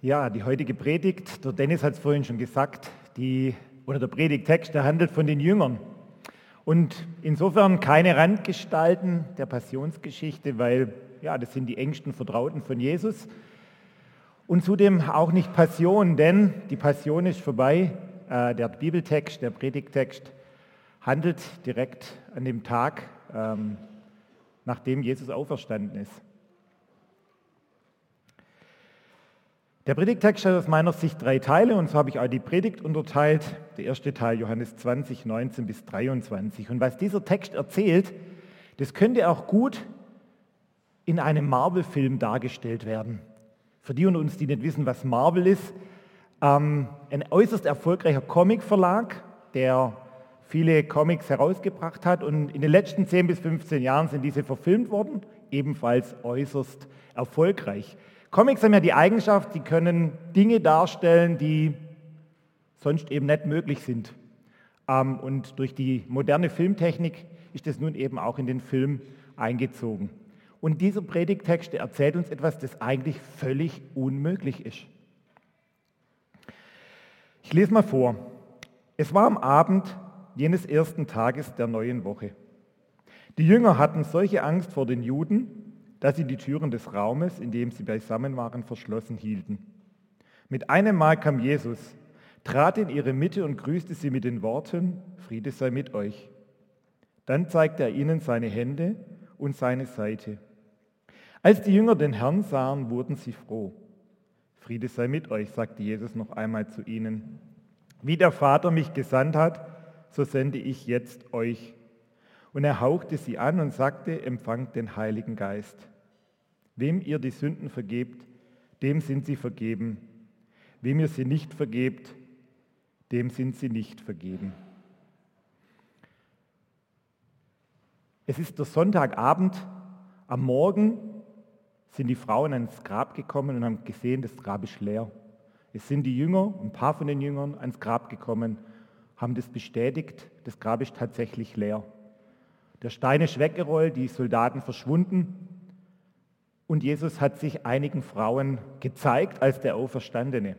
Ja, die heutige Predigt, der Dennis hat es vorhin schon gesagt, die, oder der Predigtext, der handelt von den Jüngern. Und insofern keine Randgestalten der Passionsgeschichte, weil ja, das sind die engsten Vertrauten von Jesus. Und zudem auch nicht Passion, denn die Passion ist vorbei. Äh, der Bibeltext, der Predigtext handelt direkt an dem Tag, ähm, nachdem Jesus auferstanden ist. Der Predigtext hat aus meiner Sicht drei Teile und so habe ich auch die Predigt unterteilt. Der erste Teil Johannes 20, 19 bis 23. Und was dieser Text erzählt, das könnte auch gut in einem Marvel-Film dargestellt werden. Für die unter uns, die nicht wissen, was Marvel ist, ähm, ein äußerst erfolgreicher Comicverlag, der viele Comics herausgebracht hat und in den letzten 10 bis 15 Jahren sind diese verfilmt worden, ebenfalls äußerst erfolgreich. Comics haben ja die Eigenschaft, sie können Dinge darstellen, die sonst eben nicht möglich sind. Ähm, und durch die moderne Filmtechnik ist das nun eben auch in den Film eingezogen. Und dieser Predigtext erzählt uns etwas, das eigentlich völlig unmöglich ist. Ich lese mal vor. Es war am Abend jenes ersten Tages der neuen Woche. Die Jünger hatten solche Angst vor den Juden, dass sie die Türen des Raumes, in dem sie beisammen waren, verschlossen hielten. Mit einem Mal kam Jesus, trat in ihre Mitte und grüßte sie mit den Worten, Friede sei mit euch. Dann zeigte er ihnen seine Hände und seine Seite. Als die Jünger den Herrn sahen, wurden sie froh. Friede sei mit euch, sagte Jesus noch einmal zu ihnen. Wie der Vater mich gesandt hat, so sende ich jetzt euch. Und er hauchte sie an und sagte, empfangt den Heiligen Geist. Wem ihr die Sünden vergebt, dem sind sie vergeben. Wem ihr sie nicht vergebt, dem sind sie nicht vergeben. Es ist der Sonntagabend. Am Morgen sind die Frauen ans Grab gekommen und haben gesehen, das Grab ist leer. Es sind die Jünger, ein paar von den Jüngern, ans Grab gekommen, haben das bestätigt, das Grab ist tatsächlich leer. Der Stein ist weggerollt, die Soldaten verschwunden und Jesus hat sich einigen Frauen gezeigt als der Auferstandene.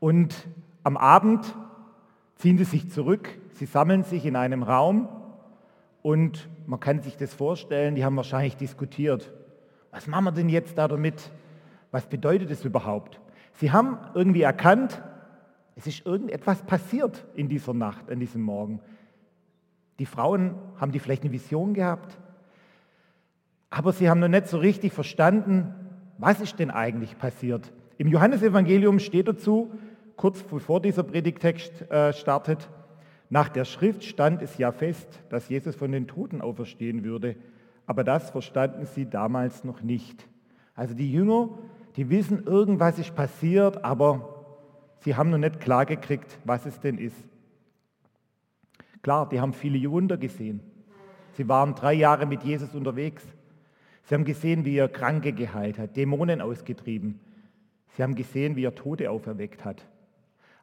Und am Abend ziehen sie sich zurück, sie sammeln sich in einem Raum und man kann sich das vorstellen, die haben wahrscheinlich diskutiert. Was machen wir denn jetzt da damit? Was bedeutet es überhaupt? Sie haben irgendwie erkannt, es ist irgendetwas passiert in dieser Nacht, an diesem Morgen. Die Frauen haben die vielleicht eine Vision gehabt, aber sie haben noch nicht so richtig verstanden, was ist denn eigentlich passiert. Im Johannesevangelium steht dazu, kurz bevor dieser Predigtext äh, startet, nach der Schrift stand es ja fest, dass Jesus von den Toten auferstehen würde, aber das verstanden sie damals noch nicht. Also die Jünger, die wissen, irgendwas ist passiert, aber sie haben noch nicht klargekriegt, was es denn ist. Klar, die haben viele Wunder gesehen. Sie waren drei Jahre mit Jesus unterwegs. Sie haben gesehen, wie er Kranke geheilt hat, Dämonen ausgetrieben. Sie haben gesehen, wie er Tote auferweckt hat.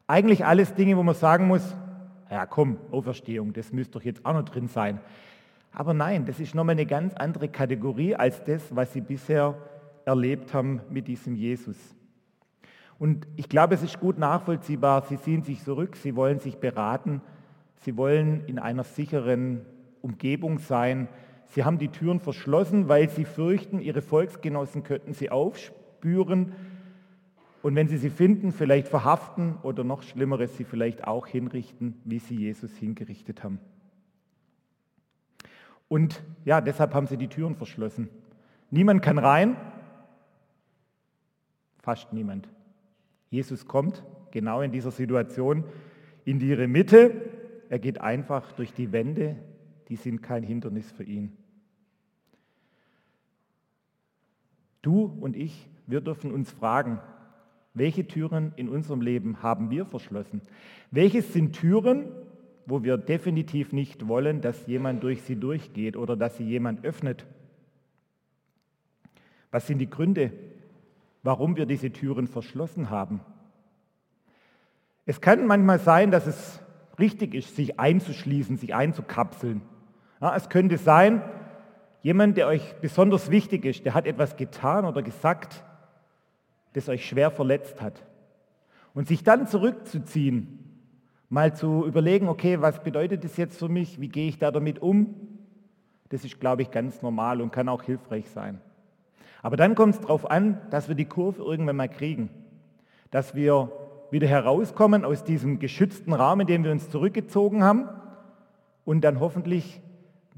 Eigentlich alles Dinge, wo man sagen muss, ja komm, Auferstehung, das müsste doch jetzt auch noch drin sein. Aber nein, das ist nochmal eine ganz andere Kategorie als das, was sie bisher erlebt haben mit diesem Jesus. Und ich glaube, es ist gut nachvollziehbar. Sie ziehen sich zurück, sie wollen sich beraten Sie wollen in einer sicheren Umgebung sein. Sie haben die Türen verschlossen, weil sie fürchten, ihre Volksgenossen könnten sie aufspüren und wenn sie sie finden, vielleicht verhaften oder noch Schlimmeres, sie vielleicht auch hinrichten, wie sie Jesus hingerichtet haben. Und ja, deshalb haben sie die Türen verschlossen. Niemand kann rein, fast niemand. Jesus kommt genau in dieser Situation in ihre Mitte er geht einfach durch die Wände, die sind kein Hindernis für ihn. Du und ich, wir dürfen uns fragen, welche Türen in unserem Leben haben wir verschlossen? Welches sind Türen, wo wir definitiv nicht wollen, dass jemand durch sie durchgeht oder dass sie jemand öffnet? Was sind die Gründe, warum wir diese Türen verschlossen haben? Es kann manchmal sein, dass es richtig ist, sich einzuschließen, sich einzukapseln. Ja, es könnte sein, jemand, der euch besonders wichtig ist, der hat etwas getan oder gesagt, das euch schwer verletzt hat. Und sich dann zurückzuziehen, mal zu überlegen, okay, was bedeutet das jetzt für mich, wie gehe ich da damit um, das ist, glaube ich, ganz normal und kann auch hilfreich sein. Aber dann kommt es darauf an, dass wir die Kurve irgendwann mal kriegen, dass wir wieder herauskommen aus diesem geschützten Rahmen, in dem wir uns zurückgezogen haben und dann hoffentlich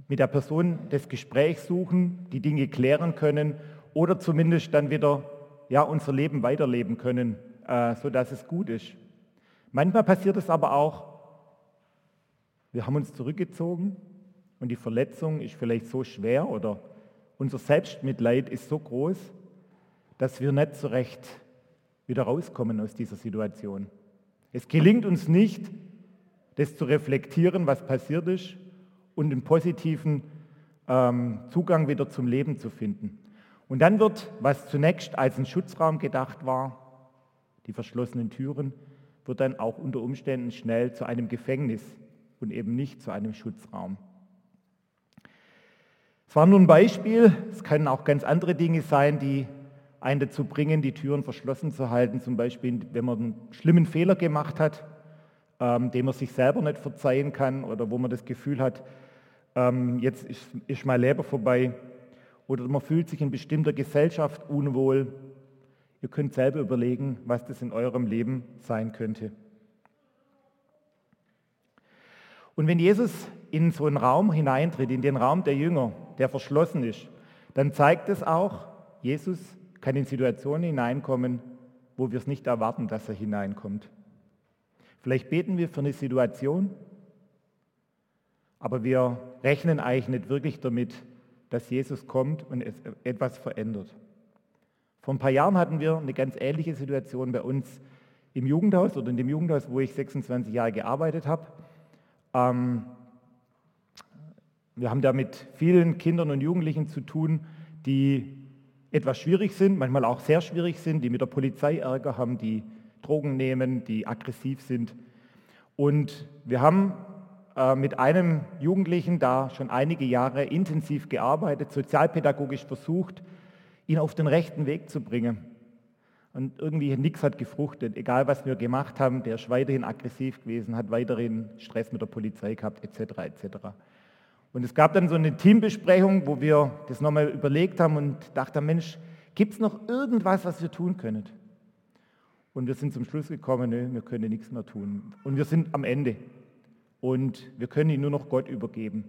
mit der Person das Gespräch suchen, die Dinge klären können oder zumindest dann wieder ja, unser Leben weiterleben können, äh, sodass es gut ist. Manchmal passiert es aber auch, wir haben uns zurückgezogen und die Verletzung ist vielleicht so schwer oder unser Selbstmitleid ist so groß, dass wir nicht so recht wieder rauskommen aus dieser Situation. Es gelingt uns nicht, das zu reflektieren, was passiert ist und einen positiven ähm, Zugang wieder zum Leben zu finden. Und dann wird, was zunächst als ein Schutzraum gedacht war, die verschlossenen Türen, wird dann auch unter Umständen schnell zu einem Gefängnis und eben nicht zu einem Schutzraum. Es war nur ein Beispiel, es können auch ganz andere Dinge sein, die einen dazu bringen, die Türen verschlossen zu halten. Zum Beispiel, wenn man einen schlimmen Fehler gemacht hat, ähm, den man sich selber nicht verzeihen kann oder wo man das Gefühl hat, ähm, jetzt ist, ist mein Leben vorbei. Oder man fühlt sich in bestimmter Gesellschaft unwohl. Ihr könnt selber überlegen, was das in eurem Leben sein könnte. Und wenn Jesus in so einen Raum hineintritt, in den Raum der Jünger, der verschlossen ist, dann zeigt es auch, Jesus kann in Situationen hineinkommen, wo wir es nicht erwarten, dass er hineinkommt. Vielleicht beten wir für eine Situation, aber wir rechnen eigentlich nicht wirklich damit, dass Jesus kommt und etwas verändert. Vor ein paar Jahren hatten wir eine ganz ähnliche Situation bei uns im Jugendhaus oder in dem Jugendhaus, wo ich 26 Jahre gearbeitet habe. Ähm, wir haben da mit vielen Kindern und Jugendlichen zu tun, die etwas schwierig sind, manchmal auch sehr schwierig sind, die mit der Polizei Ärger haben, die Drogen nehmen, die aggressiv sind. Und wir haben äh, mit einem Jugendlichen da schon einige Jahre intensiv gearbeitet, sozialpädagogisch versucht, ihn auf den rechten Weg zu bringen. Und irgendwie nichts hat gefruchtet. Egal, was wir gemacht haben, der ist weiterhin aggressiv gewesen, hat weiterhin Stress mit der Polizei gehabt, etc. etc. Und es gab dann so eine Teambesprechung, wo wir das nochmal überlegt haben und dachten, Mensch, gibt es noch irgendwas, was wir tun können? Und wir sind zum Schluss gekommen, nö, wir können nichts mehr tun. Und wir sind am Ende. Und wir können ihn nur noch Gott übergeben.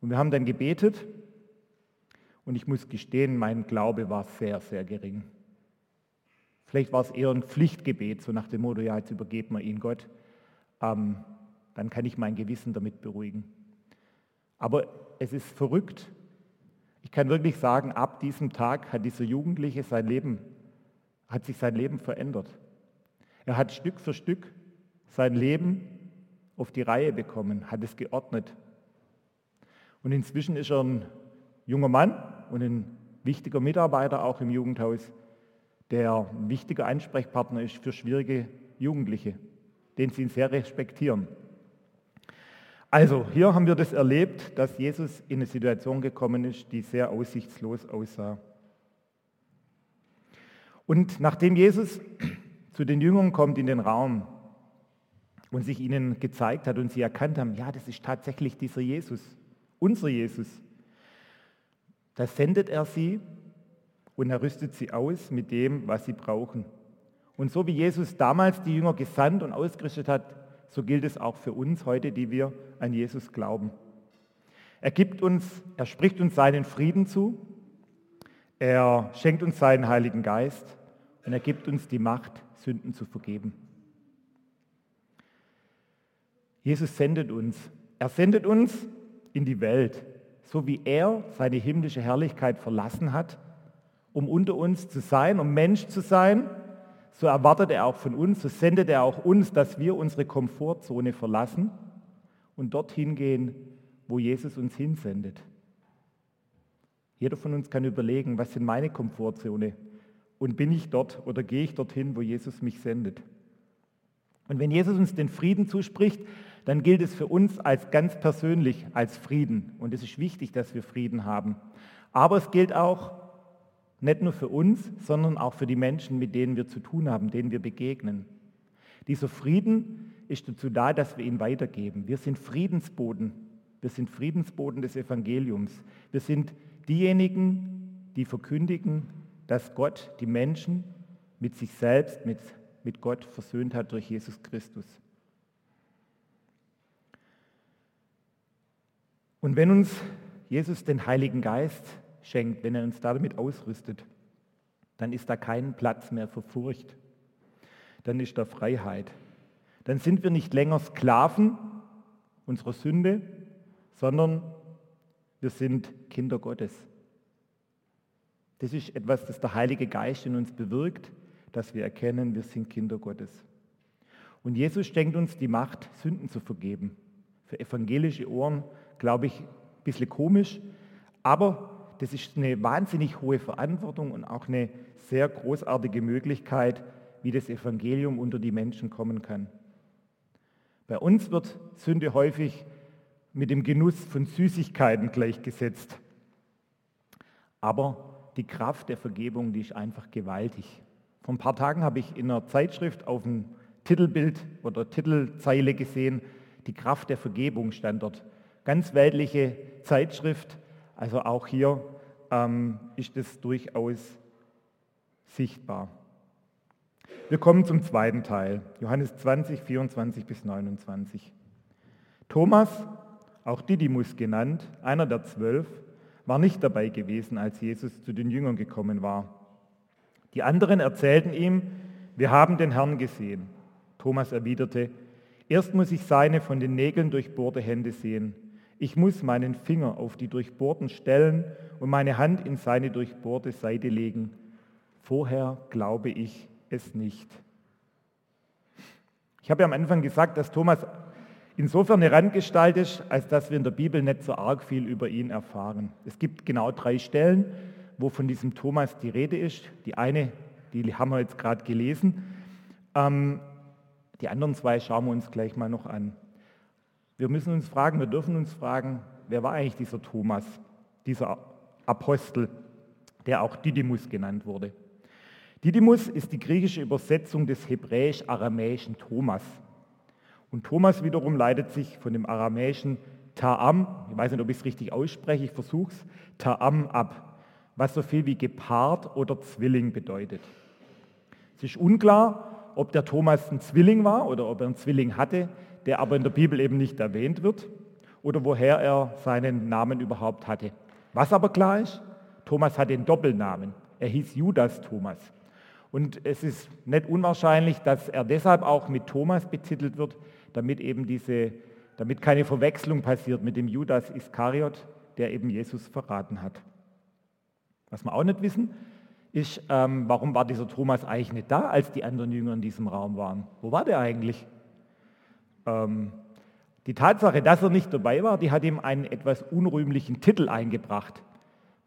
Und wir haben dann gebetet. Und ich muss gestehen, mein Glaube war sehr, sehr gering. Vielleicht war es eher ein Pflichtgebet, so nach dem Motto, ja, jetzt übergeben wir ihn Gott. Ähm, dann kann ich mein Gewissen damit beruhigen. Aber es ist verrückt. Ich kann wirklich sagen, ab diesem Tag hat dieser Jugendliche sein Leben, hat sich sein Leben verändert. Er hat Stück für Stück sein Leben auf die Reihe bekommen, hat es geordnet. Und inzwischen ist er ein junger Mann und ein wichtiger Mitarbeiter auch im Jugendhaus, der ein wichtiger Ansprechpartner ist für schwierige Jugendliche, den sie ihn sehr respektieren. Also hier haben wir das erlebt, dass Jesus in eine Situation gekommen ist, die sehr aussichtslos aussah. Und nachdem Jesus zu den Jüngern kommt in den Raum und sich ihnen gezeigt hat und sie erkannt haben, ja, das ist tatsächlich dieser Jesus, unser Jesus, da sendet er sie und er rüstet sie aus mit dem, was sie brauchen. Und so wie Jesus damals die Jünger gesandt und ausgerüstet hat, so gilt es auch für uns heute, die wir an Jesus glauben. Er gibt uns, er spricht uns seinen Frieden zu, er schenkt uns seinen Heiligen Geist und er gibt uns die Macht, Sünden zu vergeben. Jesus sendet uns. Er sendet uns in die Welt, so wie er seine himmlische Herrlichkeit verlassen hat, um unter uns zu sein, um Mensch zu sein so erwartet er auch von uns, so sendet er auch uns, dass wir unsere Komfortzone verlassen und dorthin gehen, wo Jesus uns hinsendet. Jeder von uns kann überlegen, was sind meine Komfortzone und bin ich dort oder gehe ich dorthin, wo Jesus mich sendet. Und wenn Jesus uns den Frieden zuspricht, dann gilt es für uns als ganz persönlich als Frieden. Und es ist wichtig, dass wir Frieden haben. Aber es gilt auch Nicht nur für uns, sondern auch für die Menschen, mit denen wir zu tun haben, denen wir begegnen. Dieser Frieden ist dazu da, dass wir ihn weitergeben. Wir sind Friedensboden. Wir sind Friedensboden des Evangeliums. Wir sind diejenigen, die verkündigen, dass Gott die Menschen mit sich selbst, mit, mit Gott versöhnt hat durch Jesus Christus. Und wenn uns Jesus den Heiligen Geist schenkt, wenn er uns damit ausrüstet, dann ist da kein Platz mehr für Furcht. Dann ist da Freiheit. Dann sind wir nicht länger Sklaven unserer Sünde, sondern wir sind Kinder Gottes. Das ist etwas, das der Heilige Geist in uns bewirkt, dass wir erkennen, wir sind Kinder Gottes. Und Jesus schenkt uns die Macht, Sünden zu vergeben. Für evangelische Ohren, glaube ich, ein bisschen komisch, aber das ist eine wahnsinnig hohe Verantwortung und auch eine sehr großartige Möglichkeit, wie das Evangelium unter die Menschen kommen kann. Bei uns wird Sünde häufig mit dem Genuss von Süßigkeiten gleichgesetzt. Aber die Kraft der Vergebung, die ist einfach gewaltig. Vor ein paar Tagen habe ich in einer Zeitschrift auf dem Titelbild oder Titelzeile gesehen, die Kraft der Vergebung stand dort. Ganz weltliche Zeitschrift, also auch hier ähm, ist es durchaus sichtbar. Wir kommen zum zweiten Teil, Johannes 20, 24 bis 29. Thomas, auch Didymus genannt, einer der zwölf, war nicht dabei gewesen, als Jesus zu den Jüngern gekommen war. Die anderen erzählten ihm, wir haben den Herrn gesehen. Thomas erwiderte, erst muss ich seine von den Nägeln durchbohrte Hände sehen ich muss meinen Finger auf die durchbohrten Stellen und meine Hand in seine durchbohrte Seite legen. Vorher glaube ich es nicht. Ich habe ja am Anfang gesagt, dass Thomas insofern eine Randgestalt ist, als dass wir in der Bibel nicht so arg viel über ihn erfahren. Es gibt genau drei Stellen, wo von diesem Thomas die Rede ist. Die eine, die haben wir jetzt gerade gelesen. Ähm, die anderen zwei schauen wir uns gleich mal noch an. Wir müssen uns fragen, wir dürfen uns fragen, wer war eigentlich dieser Thomas, dieser Apostel, der auch Didymus genannt wurde. Didymus ist die griechische Übersetzung des hebräisch-aramäischen Thomas. Und Thomas wiederum leitet sich von dem aramäischen Ta'am, ich weiß nicht, ob ich es richtig ausspreche, ich versuche es, Ta'am ab, was so viel wie gepaart oder Zwilling bedeutet. Es ist unklar, ob der Thomas ein Zwilling war oder ob er einen Zwilling hatte der aber in der Bibel eben nicht erwähnt wird oder woher er seinen Namen überhaupt hatte. Was aber klar ist, Thomas hat den Doppelnamen. Er hieß Judas Thomas. Und es ist nicht unwahrscheinlich, dass er deshalb auch mit Thomas betitelt wird, damit eben diese, damit keine Verwechslung passiert mit dem Judas Iskariot, der eben Jesus verraten hat. Was wir auch nicht wissen, ist, ähm, warum war dieser Thomas eigentlich nicht da, als die anderen Jünger in diesem Raum waren? Wo war der eigentlich? Ähm, die Tatsache, dass er nicht dabei war, die hat ihm einen etwas unrühmlichen Titel eingebracht.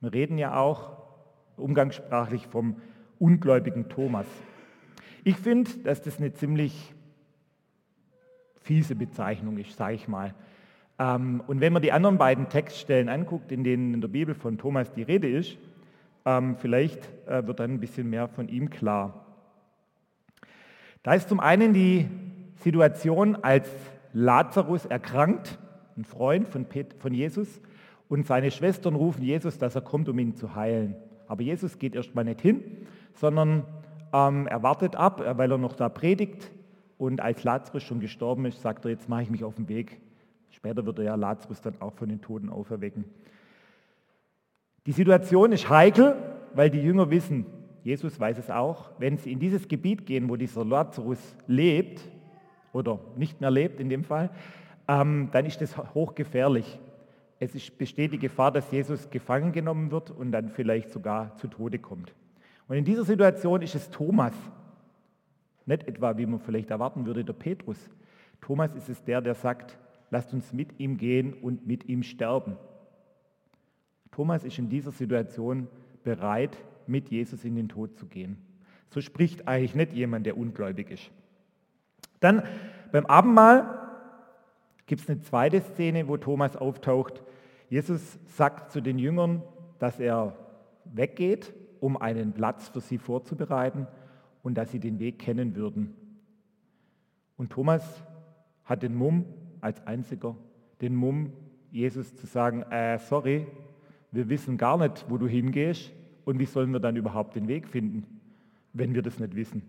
Wir reden ja auch umgangssprachlich vom ungläubigen Thomas. Ich finde, dass das eine ziemlich fiese Bezeichnung ist, sage ich mal. Ähm, und wenn man die anderen beiden Textstellen anguckt, in denen in der Bibel von Thomas die Rede ist, ähm, vielleicht äh, wird dann ein bisschen mehr von ihm klar. Da ist zum einen die Situation, als Lazarus erkrankt, ein Freund von, von Jesus, und seine Schwestern rufen Jesus, dass er kommt, um ihn zu heilen. Aber Jesus geht erstmal nicht hin, sondern ähm, er wartet ab, weil er noch da predigt. Und als Lazarus schon gestorben ist, sagt er, jetzt mache ich mich auf den Weg. Später wird er ja Lazarus dann auch von den Toten auferwecken. Die Situation ist heikel, weil die Jünger wissen, Jesus weiß es auch, wenn sie in dieses Gebiet gehen, wo dieser Lazarus lebt, oder nicht mehr lebt in dem Fall, ähm, dann ist das hochgefährlich. Es ist, besteht die Gefahr, dass Jesus gefangen genommen wird und dann vielleicht sogar zu Tode kommt. Und in dieser Situation ist es Thomas, nicht etwa, wie man vielleicht erwarten würde, der Petrus. Thomas ist es der, der sagt, lasst uns mit ihm gehen und mit ihm sterben. Thomas ist in dieser Situation bereit, mit Jesus in den Tod zu gehen. So spricht eigentlich nicht jemand, der ungläubig ist. Dann beim Abendmahl gibt es eine zweite Szene, wo Thomas auftaucht. Jesus sagt zu den Jüngern, dass er weggeht um einen Platz für sie vorzubereiten und dass sie den Weg kennen würden. Und Thomas hat den Mumm als einziger, den Mumm, Jesus zu sagen, äh, sorry, wir wissen gar nicht, wo du hingehst und wie sollen wir dann überhaupt den Weg finden, wenn wir das nicht wissen.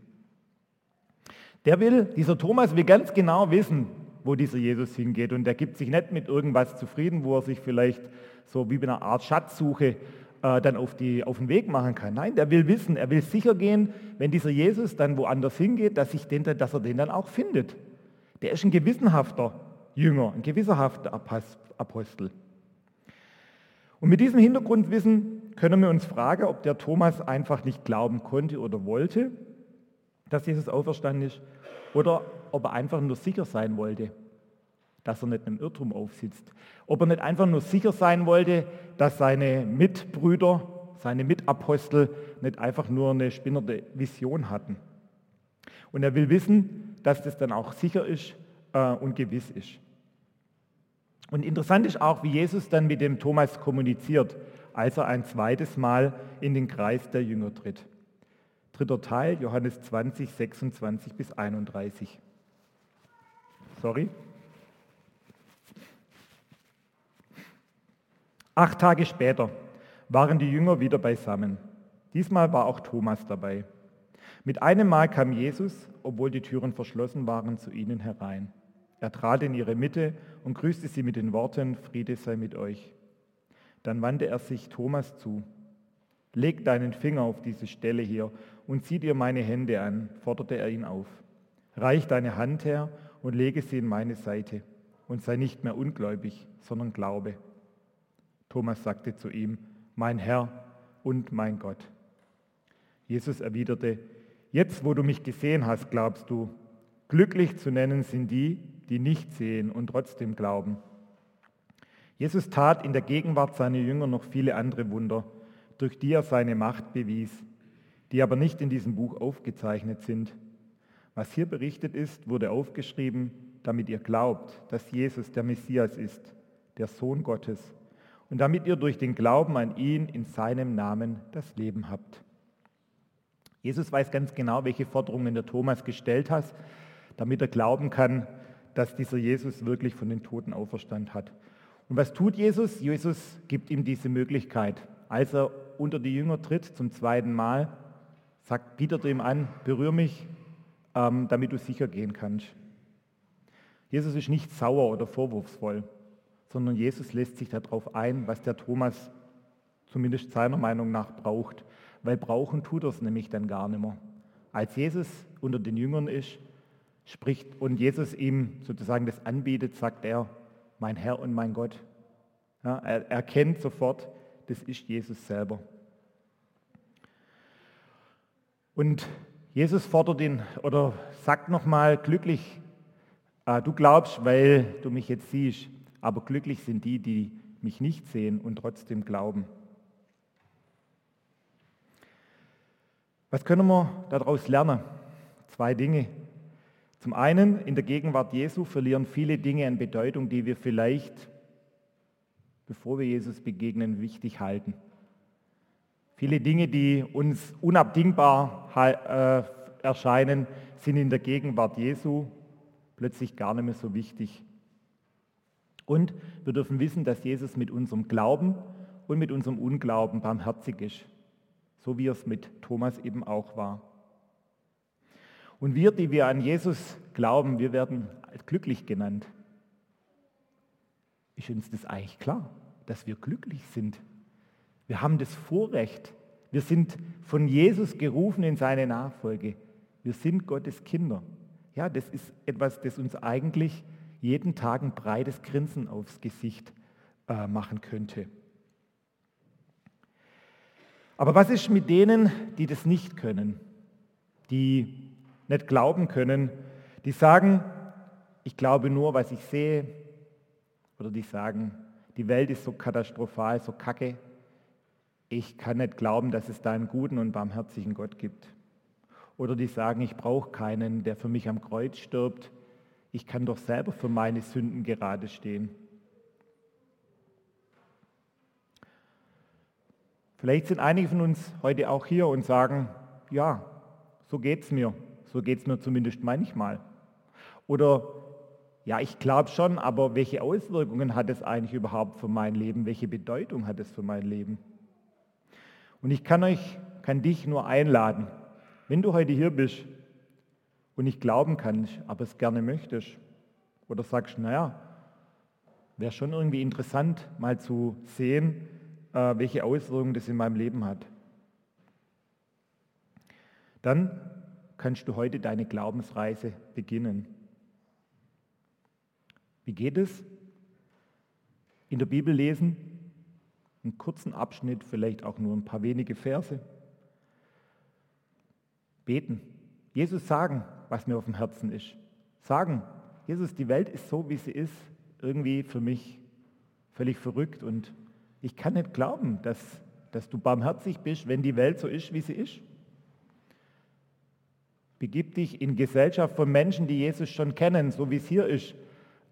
Der will, dieser Thomas will ganz genau wissen, wo dieser Jesus hingeht und der gibt sich nicht mit irgendwas zufrieden, wo er sich vielleicht so wie bei einer Art Schatzsuche äh, dann auf, die, auf den Weg machen kann. Nein, der will wissen, er will sicher gehen, wenn dieser Jesus dann woanders hingeht, dass, ich den, dass er den dann auch findet. Der ist ein gewissenhafter Jünger, ein gewissenhafter Apostel. Und mit diesem Hintergrundwissen können wir uns fragen, ob der Thomas einfach nicht glauben konnte oder wollte, dass Jesus auferstanden ist, oder ob er einfach nur sicher sein wollte, dass er nicht im Irrtum aufsitzt. Ob er nicht einfach nur sicher sein wollte, dass seine Mitbrüder, seine Mitapostel nicht einfach nur eine spinnerte Vision hatten. Und er will wissen, dass das dann auch sicher ist äh, und gewiss ist. Und interessant ist auch, wie Jesus dann mit dem Thomas kommuniziert, als er ein zweites Mal in den Kreis der Jünger tritt. Dritter Teil, Johannes 20, 26 bis 31. Sorry. Acht Tage später waren die Jünger wieder beisammen. Diesmal war auch Thomas dabei. Mit einem Mal kam Jesus, obwohl die Türen verschlossen waren, zu ihnen herein. Er trat in ihre Mitte und grüßte sie mit den Worten, Friede sei mit euch. Dann wandte er sich Thomas zu. Leg deinen Finger auf diese Stelle hier und sieh dir meine Hände an, forderte er ihn auf. Reich deine Hand her und lege sie in meine Seite und sei nicht mehr ungläubig, sondern glaube. Thomas sagte zu ihm, mein Herr und mein Gott. Jesus erwiderte, jetzt wo du mich gesehen hast, glaubst du, glücklich zu nennen sind die, die nicht sehen und trotzdem glauben. Jesus tat in der Gegenwart seiner Jünger noch viele andere Wunder, durch die er seine Macht bewies, die aber nicht in diesem Buch aufgezeichnet sind. Was hier berichtet ist, wurde aufgeschrieben, damit ihr glaubt, dass Jesus der Messias ist, der Sohn Gottes, und damit ihr durch den Glauben an ihn in seinem Namen das Leben habt. Jesus weiß ganz genau, welche Forderungen der Thomas gestellt hat, damit er glauben kann, dass dieser Jesus wirklich von den Toten auferstand hat. Und was tut Jesus? Jesus gibt ihm diese Möglichkeit. Als er unter die Jünger tritt zum zweiten Mal, sagt, bietet ihm an, berühr mich, ähm, damit du sicher gehen kannst. Jesus ist nicht sauer oder vorwurfsvoll, sondern Jesus lässt sich darauf ein, was der Thomas zumindest seiner Meinung nach braucht, weil brauchen tut er es nämlich dann gar nicht mehr. Als Jesus unter den Jüngern ist, spricht und Jesus ihm sozusagen das anbietet, sagt er, mein Herr und mein Gott. Ja, er erkennt sofort, das ist Jesus selber. Und Jesus fordert ihn oder sagt nochmal, glücklich, äh, du glaubst, weil du mich jetzt siehst, aber glücklich sind die, die mich nicht sehen und trotzdem glauben. Was können wir daraus lernen? Zwei Dinge. Zum einen, in der Gegenwart Jesu verlieren viele Dinge an Bedeutung, die wir vielleicht, bevor wir Jesus begegnen, wichtig halten. Viele Dinge, die uns unabdingbar äh, erscheinen, sind in der Gegenwart Jesu plötzlich gar nicht mehr so wichtig. Und wir dürfen wissen, dass Jesus mit unserem Glauben und mit unserem Unglauben barmherzig ist, so wie es mit Thomas eben auch war. Und wir, die wir an Jesus glauben, wir werden glücklich genannt. Ist uns das eigentlich klar, dass wir glücklich sind? Wir haben das Vorrecht. Wir sind von Jesus gerufen in seine Nachfolge. Wir sind Gottes Kinder. Ja, das ist etwas, das uns eigentlich jeden Tag ein breites Grinsen aufs Gesicht äh, machen könnte. Aber was ist mit denen, die das nicht können, die nicht glauben können, die sagen, ich glaube nur, was ich sehe, oder die sagen, die Welt ist so katastrophal, so kacke, ich kann nicht glauben, dass es da einen guten und barmherzigen Gott gibt. Oder die sagen, ich brauche keinen, der für mich am Kreuz stirbt, ich kann doch selber für meine Sünden gerade stehen. Vielleicht sind einige von uns heute auch hier und sagen, ja, so geht es mir. So geht es mir zumindest manchmal. Oder ja, ich glaube schon, aber welche Auswirkungen hat es eigentlich überhaupt für mein Leben? Welche Bedeutung hat es für mein Leben? Und ich kann euch, kann dich nur einladen, wenn du heute hier bist und nicht glauben kannst, aber es gerne möchtest, oder sagst, naja, wäre schon irgendwie interessant, mal zu sehen, äh, welche Auswirkungen das in meinem Leben hat. Dann kannst du heute deine Glaubensreise beginnen. Wie geht es? In der Bibel lesen, einen kurzen Abschnitt, vielleicht auch nur ein paar wenige Verse. Beten. Jesus sagen, was mir auf dem Herzen ist. Sagen, Jesus, die Welt ist so, wie sie ist, irgendwie für mich völlig verrückt und ich kann nicht glauben, dass, dass du barmherzig bist, wenn die Welt so ist, wie sie ist. Begib dich in Gesellschaft von Menschen, die Jesus schon kennen, so wie es hier ist,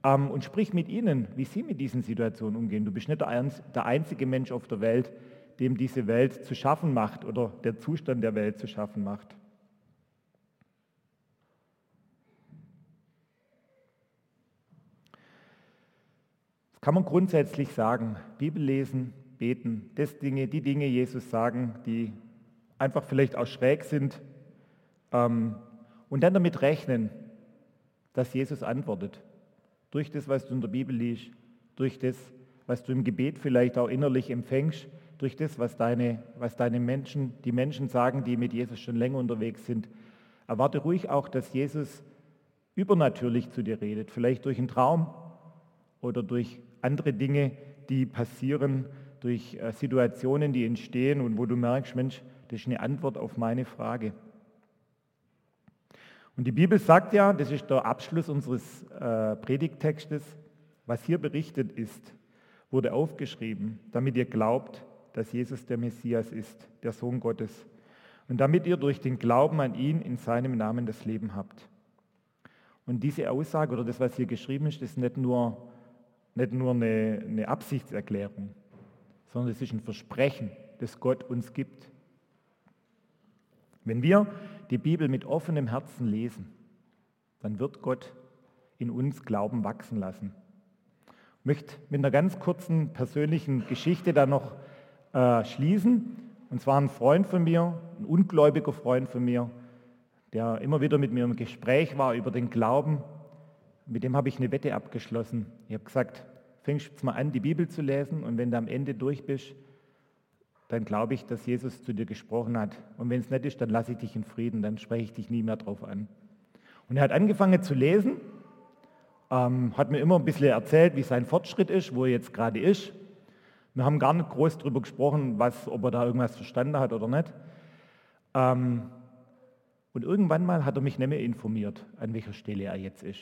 ähm, und sprich mit ihnen, wie sie mit diesen Situationen umgehen. Du bist nicht der einzige Mensch auf der Welt, dem diese Welt zu schaffen macht oder der Zustand der Welt zu schaffen macht. Das kann man grundsätzlich sagen. Bibel lesen, beten, das Dinge, die Dinge Jesus sagen, die einfach vielleicht auch schräg sind. Ähm, und dann damit rechnen, dass Jesus antwortet. Durch das, was du in der Bibel liest, durch das, was du im Gebet vielleicht auch innerlich empfängst, durch das, was deine, was deine Menschen, die Menschen sagen, die mit Jesus schon länger unterwegs sind. Erwarte ruhig auch, dass Jesus übernatürlich zu dir redet, vielleicht durch einen Traum oder durch andere Dinge, die passieren, durch äh, Situationen, die entstehen und wo du merkst, Mensch, das ist eine Antwort auf meine Frage. Und die Bibel sagt ja, das ist der Abschluss unseres äh, Predigttextes, was hier berichtet ist, wurde aufgeschrieben, damit ihr glaubt, dass Jesus der Messias ist, der Sohn Gottes. Und damit ihr durch den Glauben an ihn in seinem Namen das Leben habt. Und diese Aussage oder das, was hier geschrieben ist, ist nicht nur nicht nur eine, eine Absichtserklärung, sondern es ist ein Versprechen, das Gott uns gibt. Wenn wir die Bibel mit offenem Herzen lesen, dann wird Gott in uns Glauben wachsen lassen. Ich möchte mit einer ganz kurzen persönlichen Geschichte da noch äh, schließen. Und zwar ein Freund von mir, ein ungläubiger Freund von mir, der immer wieder mit mir im Gespräch war über den Glauben mit dem habe ich eine Wette abgeschlossen. Ich habe gesagt, fängst jetzt mal an, die Bibel zu lesen und wenn du am Ende durch bist, dann glaube ich, dass Jesus zu dir gesprochen hat. Und wenn es nicht ist, dann lasse ich dich in Frieden, dann spreche ich dich nie mehr drauf an. Und er hat angefangen zu lesen, ähm, hat mir immer ein bisschen erzählt, wie sein Fortschritt ist, wo er jetzt gerade ist. Wir haben gar nicht groß darüber gesprochen, was, ob er da irgendwas verstanden hat oder nicht. Ähm, und irgendwann mal hat er mich nicht mehr informiert, an welcher Stelle er jetzt ist.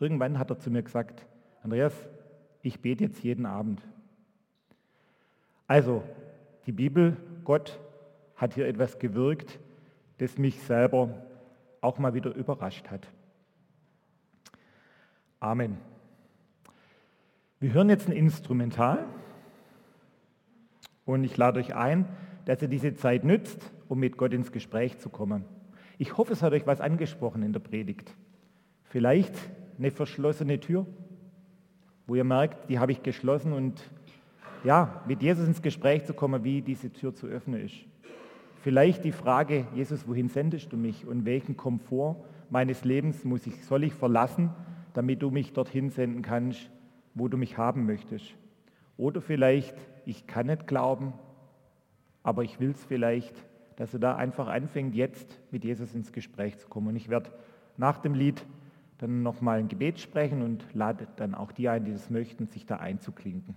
Irgendwann hat er zu mir gesagt, Andreas, ich bete jetzt jeden Abend. Also, die Bibel, Gott hat hier etwas gewirkt, das mich selber auch mal wieder überrascht hat. Amen. Wir hören jetzt ein Instrumental und ich lade euch ein, dass ihr diese Zeit nützt, um mit Gott ins Gespräch zu kommen. Ich hoffe, es hat euch was angesprochen in der Predigt. Vielleicht eine verschlossene Tür, wo ihr merkt, die habe ich geschlossen und ja, mit Jesus ins Gespräch zu kommen, wie diese Tür zu öffnen ist. Vielleicht die Frage, Jesus, wohin sendest du mich und welchen Komfort meines Lebens muss ich, soll ich verlassen, damit du mich dorthin senden kannst, wo du mich haben möchtest. Oder vielleicht, ich kann nicht glauben, aber ich will es vielleicht, dass du da einfach anfängt, jetzt mit Jesus ins Gespräch zu kommen. Und ich werde nach dem Lied dann nochmal ein Gebet sprechen und lade dann auch die ein, die das möchten, sich da einzuklinken.